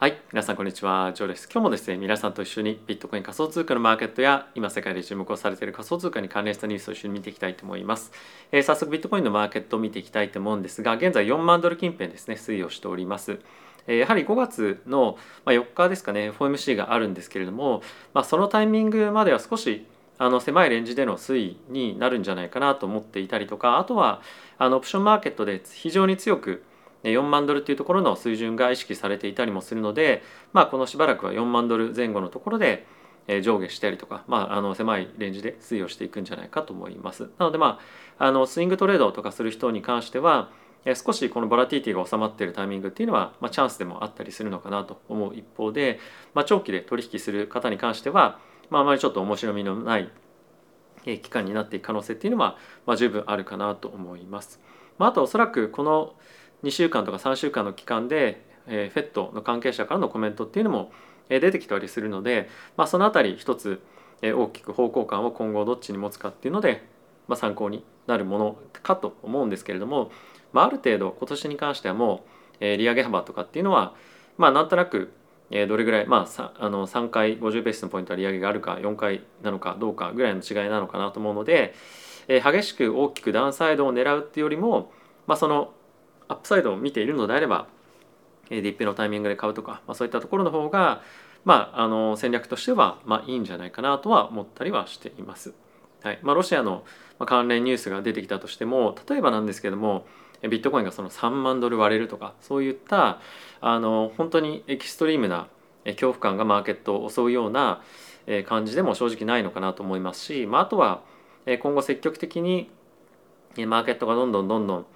はい、皆さんこんにちは、ジョーです。今日もですね、皆さんと一緒にビットコイン仮想通貨のマーケットや今世界で注目をされている仮想通貨に関連したニュースを一緒に見ていきたいと思います。えー、早速ビットコインのマーケットを見ていきたいと思うんですが、現在4万ドル近辺ですね、推移をしております。え、やはり5月の4日ですかね、FOMC があるんですけれども、まあ、そのタイミングまでは少しあの狭いレンジでの推移になるんじゃないかなと思っていたりとか、あとはあのオプションマーケットで非常に強く4万ドルっていうところの水準が意識されていたりもするので、まあ、このしばらくは4万ドル前後のところで上下したりとか、まあ、あの狭いレンジで推移をしていくんじゃないかと思います。なので、まあ、あのスイングトレードとかする人に関しては少しこのボラティティが収まっているタイミングっていうのは、まあ、チャンスでもあったりするのかなと思う一方で、まあ、長期で取引する方に関しては、まあ、あまりちょっと面白みのない期間になっていく可能性っていうのは、まあ、十分あるかなと思います。まあ、あとおそらくこの2週間とか3週間の期間で、えー、FED の関係者からのコメントっていうのも出てきたりするので、まあ、その辺り一つ大きく方向感を今後どっちに持つかっていうので、まあ、参考になるものかと思うんですけれども、まあ、ある程度今年に関してはもう利上げ幅とかっていうのはまあなんとなくどれぐらいまああの3回50ベースのポイントは利上げがあるか4回なのかどうかぐらいの違いなのかなと思うので激しく大きくダウンサイドを狙うっていうよりも、まあ、そのアップサイドを見ているのであればディップのタイミングで買うとか、まあ、そういったところの方が、まあ、あの戦略としては、まあ、いいんじゃないかなとは思ったりはしています。はいまあ、ロシアの関連ニュースが出てきたとしても例えばなんですけどもビットコインがその3万ドル割れるとかそういったあの本当にエキストリームな恐怖感がマーケットを襲うような感じでも正直ないのかなと思いますし、まあ、あとは今後積極的にマーケットがどんどんどんどん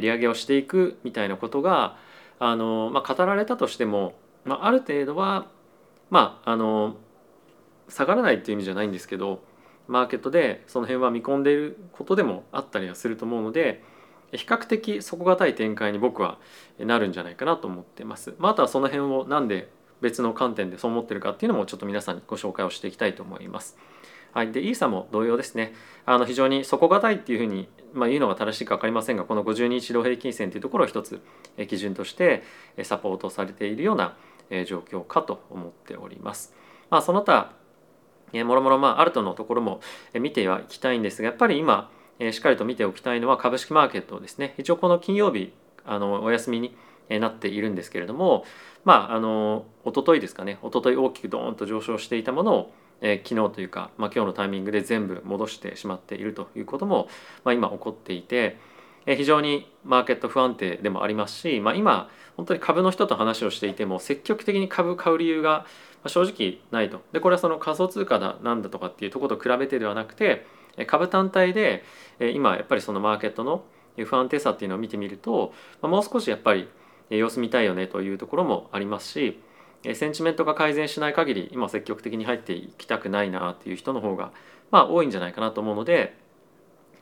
利上げをしていくみたいなことがあの、まあ、語られたとしても、まあ、ある程度はまああの下がらないっていう意味じゃないんですけどマーケットでその辺は見込んでいることでもあったりはすると思うので比較的底堅い展開に僕はなるんじゃないかなと思ってます。まあ、あとはその辺をなんで別の観点でそう思ってるかっていうのもちょっと皆さんにご紹介をしていきたいと思います。はい、でイーサも同様ですねあの非常に底堅いっていうふうに、まあ、言うのが正しいか分かりませんがこの50日移動平均線というところを一つ基準としてサポートされているような状況かと思っております。まあ、その他もろもろまあアルトのところも見てはいきたいんですがやっぱり今しっかりと見ておきたいのは株式マーケットですね一応この金曜日あのお休みになっているんですけれどもまああの一昨日ですかね一昨日大きくドーンと上昇していたものをえー、昨日というか、まあ、今日のタイミングで全部戻してしまっているということも、まあ、今起こっていて、えー、非常にマーケット不安定でもありますし、まあ、今本当に株の人と話をしていても積極的に株買う理由が正直ないと。でこれはその仮想通貨だなんだとかっていうところと比べてではなくて株単体で今やっぱりそのマーケットの不安定さっていうのを見てみるともう少しやっぱり様子見たいよねというところもありますしセンチメントが改善しない限り今積極的に入っていきたくないなっていう人の方がまあ多いんじゃないかなと思うので、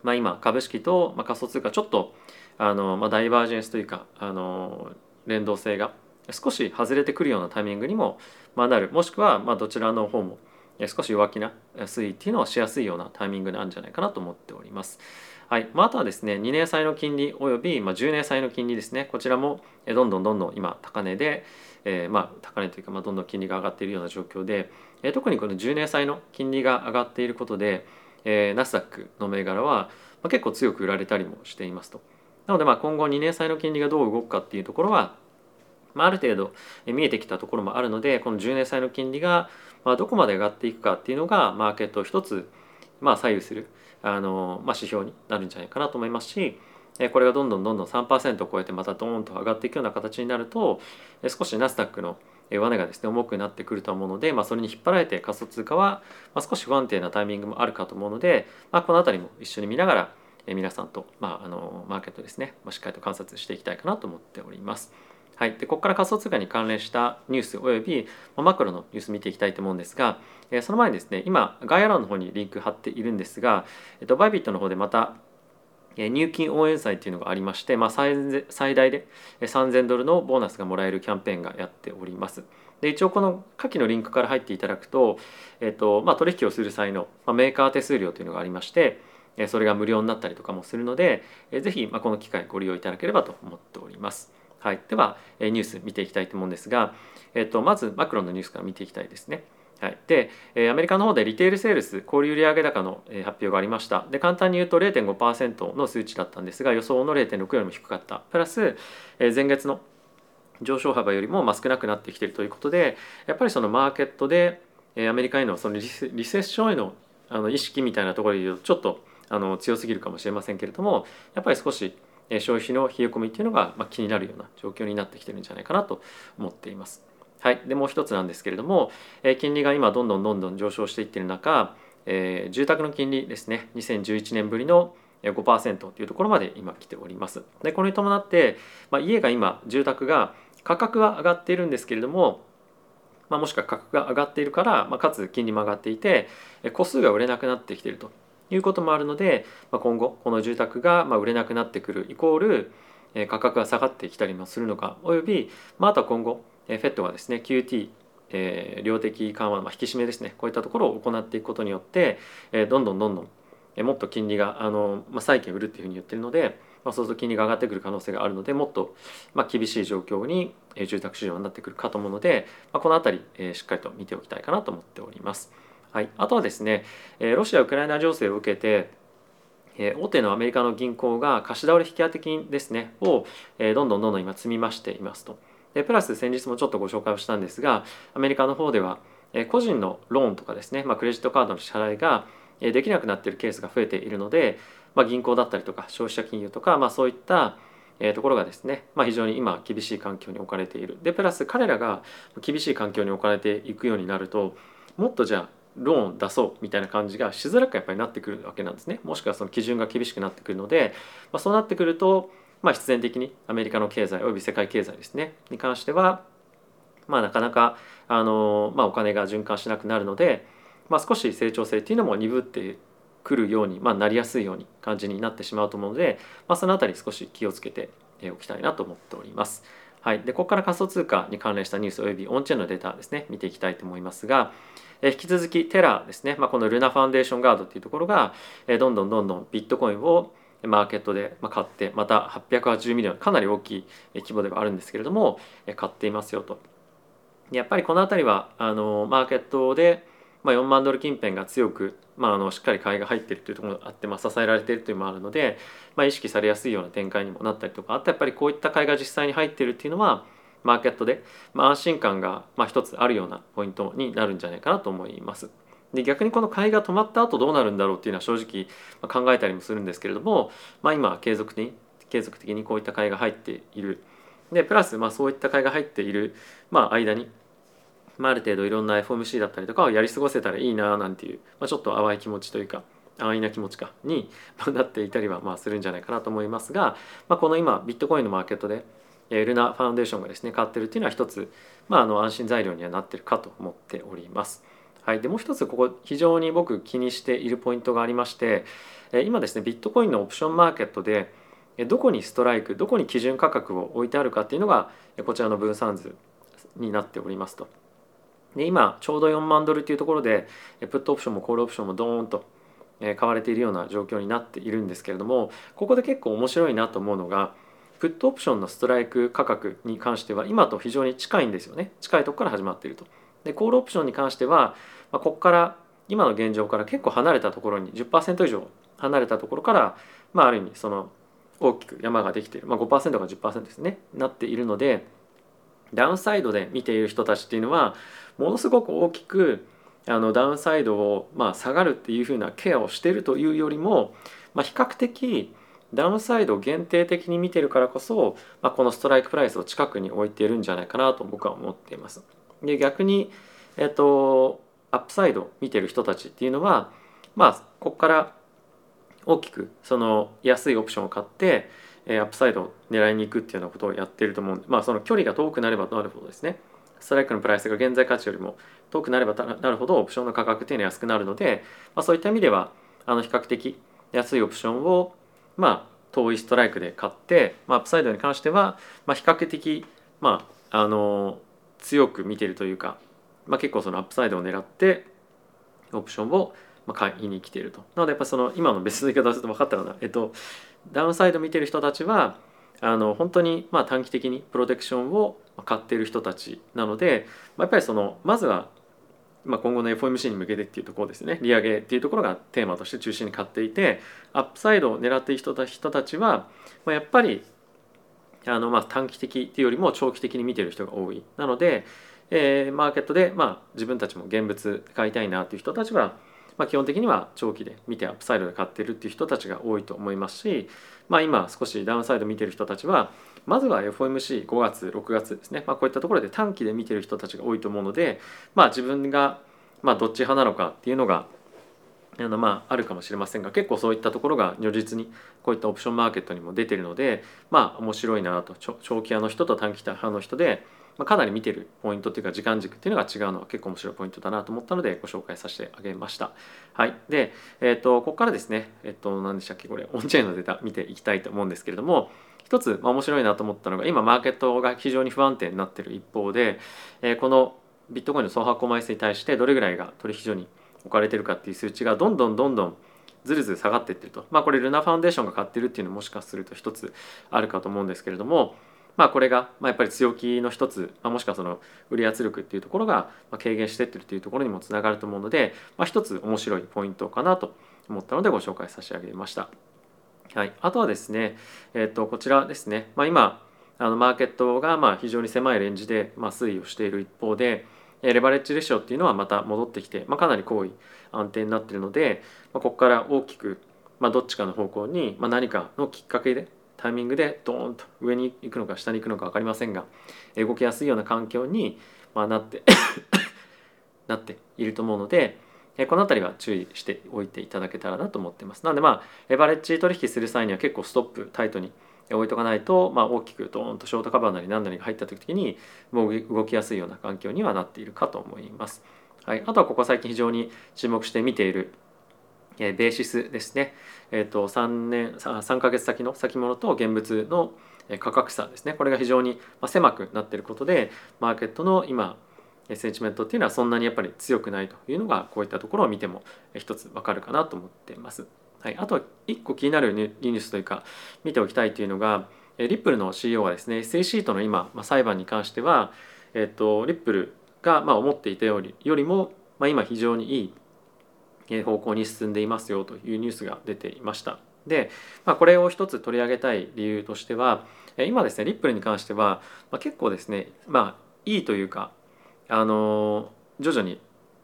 まあ、今株式と仮想通貨ちょっとあの、まあ、ダイバージェンスというかあの連動性が少し外れてくるようなタイミングにも、まあ、なる。もしくはまあどちらの方も少し弱気な推移っていうのをしやすいようなタイミングなんじゃないかなと思っております。はい。まあ、あとはですね2年債の金利および、まあ、10年債の金利ですね。こちらもどんどんどんどん今高値で、えー、まあ高値というか、まあ、どんどん金利が上がっているような状況で、えー、特にこの10年債の金利が上がっていることで、えー、ナスダックの銘柄は、まあ、結構強く売られたりもしていますと。なのでまあ今後2年債の金利がどう動くかっていうところは、まあ、ある程度見えてきたところもあるのでこの10年債の金利がまあどこまで上がっていくかっていうのがマーケットを一つまあ左右するあの、まあ、指標になるんじゃないかなと思いますしこれがどんどんどんどん3%を超えてまたドーンと上がっていくような形になると少しナスダックの上値がですね重くなってくると思うので、まあ、それに引っ張られて仮想通貨は少し不安定なタイミングもあるかと思うので、まあ、この辺りも一緒に見ながら皆さんと、まあ、あのマーケットですね、まあ、しっかりと観察していきたいかなと思っております。はい、でここから仮想通貨に関連したニュースおよびマクロのニュース見ていきたいと思うんですがえその前にですね今概要欄の方にリンク貼っているんですが、えっと、バイビットの方でまた入金応援祭っていうのがありまして、まあ、最大で3000ドルのボーナスがもらえるキャンペーンがやっております。で一応この下記のリンクから入っていただくと,、えっとまあ、取引をする際の、ま、メーカー手数料というのがありましてそれが無料になったりとかもするのでぜひ、ま、この機会ご利用いただければと思っております。はい、ではニュース見ていきたいと思うんですが、えっと、まずマクロのニュースから見ていきたいですね。はい、でアメリカの方でリテールセールス小売売上高の発表がありました。で簡単に言うと0.5%の数値だったんですが予想の0.6よりも低かった。プラス前月の上昇幅よりも少なくなってきているということでやっぱりそのマーケットでアメリカへのそのリセリセッションへのあの意識みたいなところで言うとちょっとあの強すぎるかもしれませんけれどもやっぱり少し消費の冷え込みっていうのがまあ気になるような状況になってきてるんじゃないかなと思っています。はい、でもう一つなんですけれどもえ金利が今どんどんどんどん上昇していってる中、えー、住宅の金利ですね2011年ぶりの5%というところまで今来ております。でこれに伴って、まあ、家が今住宅が価格は上がっているんですけれども、まあ、もしくは価格が上がっているから、まあ、かつ金利も上がっていて戸数が売れなくなってきているということもあるので、まあ、今後この住宅がま売れなくなってくるイコール価格が下がってきたりもするのかおよび、まあ、あとは今後 FED がですね QT えー、量的緩和、まあ、引き締めですねこういったところを行っていくことによって、えー、どんどんどんどん、えー、もっと金利があの、まあ、債券売るっていうふうに言ってるので、まあ、そうすると金利が上がってくる可能性があるのでもっと、まあ、厳しい状況に、えー、住宅市場になってくるかと思うので、まあ、この辺り、えー、しっかりと見ておきたいかなと思っております。はい、あとはですね、えー、ロシア・ウクライナ情勢を受けてえ大手のアメリカの銀行が貸し倒れ引き当て金ですねを、えどんどんどんどん今積み増していますと。でプラス先日もちょっとご紹介をしたんですがアメリカの方では、個人のローンとかですね、まあ、クレジットカードの支払いができなくなっているケースが増えているので、まあ、銀行だったりとか消費者金融とか、まあ、そういったところがですね、まあ、非常に今厳しい環境に置かれている。でプラス彼らが厳しい環境に置かれていくようになるともっとじゃあローン出そうみたいな感じがしづらくやっぱりなってくるわけなんですね。もしくはその基準が厳しくなってくるので、まあ、そうなってくると、まあ、必然的にアメリカの経済および世界経済ですね。に関しては、まあ、なかなかあの、まあ、お金が循環しなくなるので、まあ、少し成長性っていうのも鈍ってくるように、まあ、なりやすいように感じになってしまうと思うので、まあ、その辺り少し気をつけておきたいなと思っております。はい、でここから仮想通貨に関連したニュースおよびオンチェーンのデータですね見ていきたいと思いますが、引き続きテラですね、まあ、このルナファンデーションガードっていうところが、どんどんどんどんビットコインをマーケットで買ってまた880ミリオンかなり大きい規模ではあるんですけれども買っていますよとやっぱりこの辺りはあのマーケットで、ま、4万ドル近辺が強く、まあ、あのしっかり買いが入ってるというところがあって、まあ、支えられているというのもあるので、まあ、意識されやすいような展開にもなったりとかあとやっぱりこういった買いが実際に入ってるっていうのはマーケットで、まあ、安心感が一つあるようなポイントになるんじゃないかなと思います。で逆にこの買いが止まった後どうなるんだろうっていうのは正直考えたりもするんですけれども、まあ、今継続的に継続的にこういった買いが入っているでプラスまあそういった買いが入っている、まあ、間に、まあ、ある程度いろんな FOMC だったりとかをやり過ごせたらいいななんていう、まあ、ちょっと淡い気持ちというか安易な気持ちかになっていたりはまあするんじゃないかなと思いますが、まあ、この今ビットコインのマーケットでルナファウンデーションがですね買ってるっていうのは一つ、まあ、あの安心材料にはなってるかと思っております。はい、でもう一つここ非常に僕気にしているポイントがありまして今ですねビットコインのオプションマーケットでどこにストライクどこに基準価格を置いてあるかっていうのがこちらの分散図になっておりますと。で今ちょうど4万ドルっていうところでプットオプションもコールオプションもドーンと買われているような状況になっているんですけれどもここで結構面白いなと思うのがプットオプションのストライク価格に関しては今と非常に近いんですよね。近いとこから始まっていると。でコールオプションに関しては、まあ、ここから今の現状から結構離れたところに10%以上離れたところから、まあ、ある意味その大きく山ができている、まあ、5%か10%ですねなっているのでダウンサイドで見ている人たちっていうのはものすごく大きくあのダウンサイドをまあ下がるっていうふうなケアをしてるというよりも、まあ、比較的ダウンサイドを限定的に見てるからこそ、まあ、このストライクプライスを近くに置いているんじゃないかなと僕は思っています。で逆に、えっと、アップサイド見てる人たちっていうのはまあここから大きくその安いオプションを買ってえアップサイドを狙いに行くっていうようなことをやってると思うんでまあその距離が遠くなればなるほどですね。ストライクのプライスが現在価値よりも遠くなればなるほどオプションの価格っていうのは安くなるので、まあ、そういった意味ではあの比較的安いオプションをまあ遠いストライクで買って、まあ、アップサイドに関しては、まあ、比較的、まあ、あの強く見てるというか、まあ、結構そのアップサイドを狙ってオプションを買いに来ていると。なのでやっぱその今の別の言い方をすると分かったかな、えっと、ダウンサイド見てる人たちはあの本当にまあ短期的にプロテクションを買っている人たちなので、まあ、やっぱりそのまずはまあ、今後の FOMC に向けてっていうところですね利上げっていうところがテーマとして中心に買っていてアップサイドを狙っている人た人たちは、まあ、やっぱりあのまあ短期的っていうよりも長期的に見てる人が多い。なので、えー、マーケットでまあ自分たちも現物買いたいなっていう人たちは、まあ、基本的には長期で見てアップサイドで買ってるっていう人たちが多いと思いますし、まあ、今少しダウンサイド見てる人たちはまずは FOMC5 月6月ですね、まあ、こういったところで短期で見てる人たちが多いと思うので、まあ、自分がまあどっち派なのかっていうのがあのまああるかもしれませんが結構そういったところが如実にこういったオプションマーケットにも出てるのでまあ面白いなと長期派の人と短期派の人で、まあ、かなり見てるポイントっていうか時間軸っていうのが違うのは結構面白いポイントだなと思ったのでご紹介させてあげました。はい、で、えーと、ここからですね、えっ、ー、と何でしたっけこれオンチェーンのデータ見ていきたいと思うんですけれども一つ、まあ、面白いなと思ったのが今マーケットが非常に不安定になってる一方で、えー、このビットコインの総発行枚数に対してどれぐらいが取引所に置かれてるかっていう数値がどんどんどんどんずるずる下がっていってると。まあこれルナファンデーションが買ってるっていうのもしかすると一つあるかと思うんですけれどもまあこれがまあやっぱり強気の一つ、まあ、もしくはその売り圧力っていうところが軽減してってるっていうところにもつながると思うので、まあ、一つ面白いポイントかなと思ったのでご紹介差し上げました。はい、あとはですね、えー、とこちらですね、まあ、今あのマーケットがまあ非常に狭いレンジでまあ推移をしている一方でレバレッジレシオっていうのはまた戻ってきて、まあ、かなり高位安定になってるので、まあ、ここから大きく、まあ、どっちかの方向に、まあ、何かのきっかけでタイミングでドーンと上に行くのか下に行くのか分かりませんが動きやすいような環境に、まあ、なって なっていると思うのでこの辺りは注意しておいていただけたらなと思ってます。なのでまあレバレッジ取引する際には結構ストップタイトに置いとかないと、まあ、大きくドーンとショートカバーなり何なりが入った時にもう動きやすいような環境にはなっているかと思います。はい、あとはここ最近非常に注目して見ているベーシスですね、えー、と3年3ヶ月先の先物と現物の価格差ですねこれが非常に狭くなっていることでマーケットの今センチメントっていうのはそんなにやっぱり強くないというのがこういったところを見ても一つわかるかなと思っています。はい、あと1個気になるニュースというか見ておきたいというのがリップルの CEO がですね SAC との今、まあ、裁判に関しては、えっと、リップルがまあ思っていたよりよりも、まあ、今非常にいい方向に進んでいますよというニュースが出ていました。で、まあ、これを一つ取り上げたい理由としては今ですねリップルに関しては、まあ、結構ですねまあいいというかあの徐々に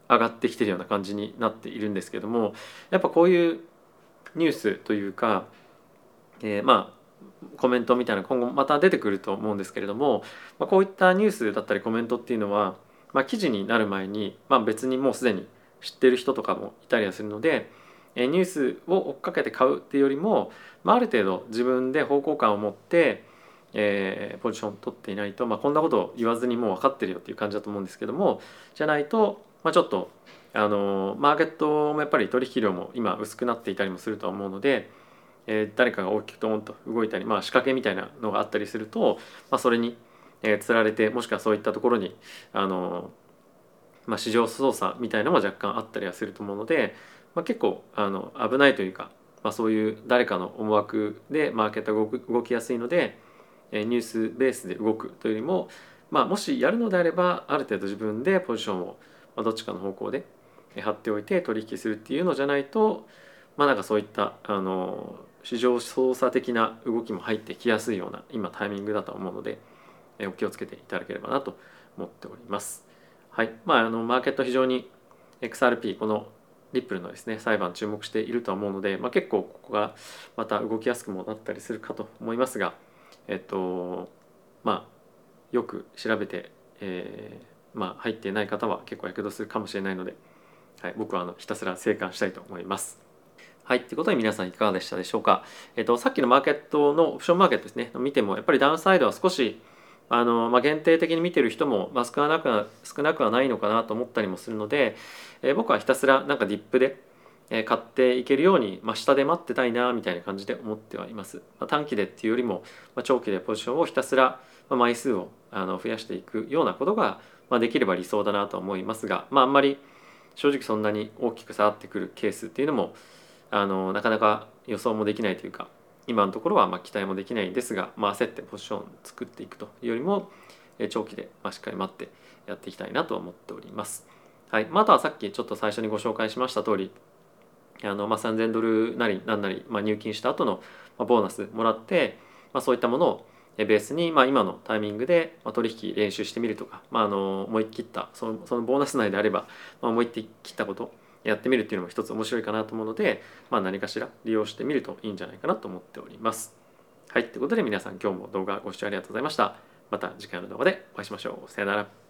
上がってきてるような感じになっているんですけどもやっぱこういうニュースというか、えー、まあコメントみたいな今後また出てくると思うんですけれども、まあ、こういったニュースだったりコメントっていうのは、まあ、記事になる前に、まあ、別にもうすでに知ってる人とかもいたりはするので、えー、ニュースを追っかけて買うっていうよりも、まあ、ある程度自分で方向感を持って、えー、ポジション取っていないと、まあ、こんなことを言わずにもう分かってるよっていう感じだと思うんですけどもじゃないと、まあ、ちょっとあのマーケットもやっぱり取引量も今薄くなっていたりもするとは思うので、えー、誰かが大きくドーンと動いたり、まあ、仕掛けみたいなのがあったりすると、まあ、それに、えー、つられてもしくはそういったところにあの、まあ、市場操作みたいなのも若干あったりはすると思うので、まあ、結構あの危ないというか、まあ、そういう誰かの思惑でマーケットが動きやすいので、えー、ニュースベースで動くというよりも、まあ、もしやるのであればある程度自分でポジションを、ま、どっちかの方向で貼っておいて取引するっていうのじゃないとまあなんかそういったあの市場操作的な動きも入ってきやすいような今タイミングだと思うのでお気をつけていただければなと思っております。はい。まああのマーケット非常に XRP このリップルのですね裁判注目しているとは思うので、まあ、結構ここがまた動きやすくもなったりするかと思いますがえっとまあよく調べて、えー、まあ入っていない方は結構やけどするかもしれないのではい、僕はあのひたすら生還したいと思います。はい。ということで皆さんいかがでしたでしょうか？えっと、さっきのマーケットのオプションマーケットですね、見てもやっぱりダウンサイドは少しあの、まあ、限定的に見てる人も、まあ、少なくは少なくはないのかなと思ったりもするので、えー、僕はひたすらなんかディップで、え、買っていけるように、まあ、下で待ってたいなみたいな感じで思ってはいます。まあ、短期でっていうよりも、まあ、長期でポジションをひたすら、まあ、枚数をあの増やしていくようなことが、まあ、できれば理想だなと思いますが、まあ、あんまり正直そんなに大きく下がってくるケースっていうのもあのなかなか予想もできないというか今のところはま期待もできないんですが、まあ、焦ってポジション作っていくというよりも長期でしっかり待ってやっていきたいなと思っております。はい、まあ、とはさっきちょっと最初にご紹介しました通りあの、まあ、3000ドルなり何なり、まあ、入金した後のボーナスもらって、まあ、そういったものをベースに、まあ、今のタイミングで取引練習してみるとか、まあ、あの思い切ったそのそのボーナス内であれば、まあ、思い切ったことやってみるっていうのも一つ面白いかなと思うので、まあ、何かしら利用してみるといいんじゃないかなと思っております。はい、ということで皆さん今日も動画ご視聴ありがとうございました。また次回の動画でお会いしましょう。さよなら。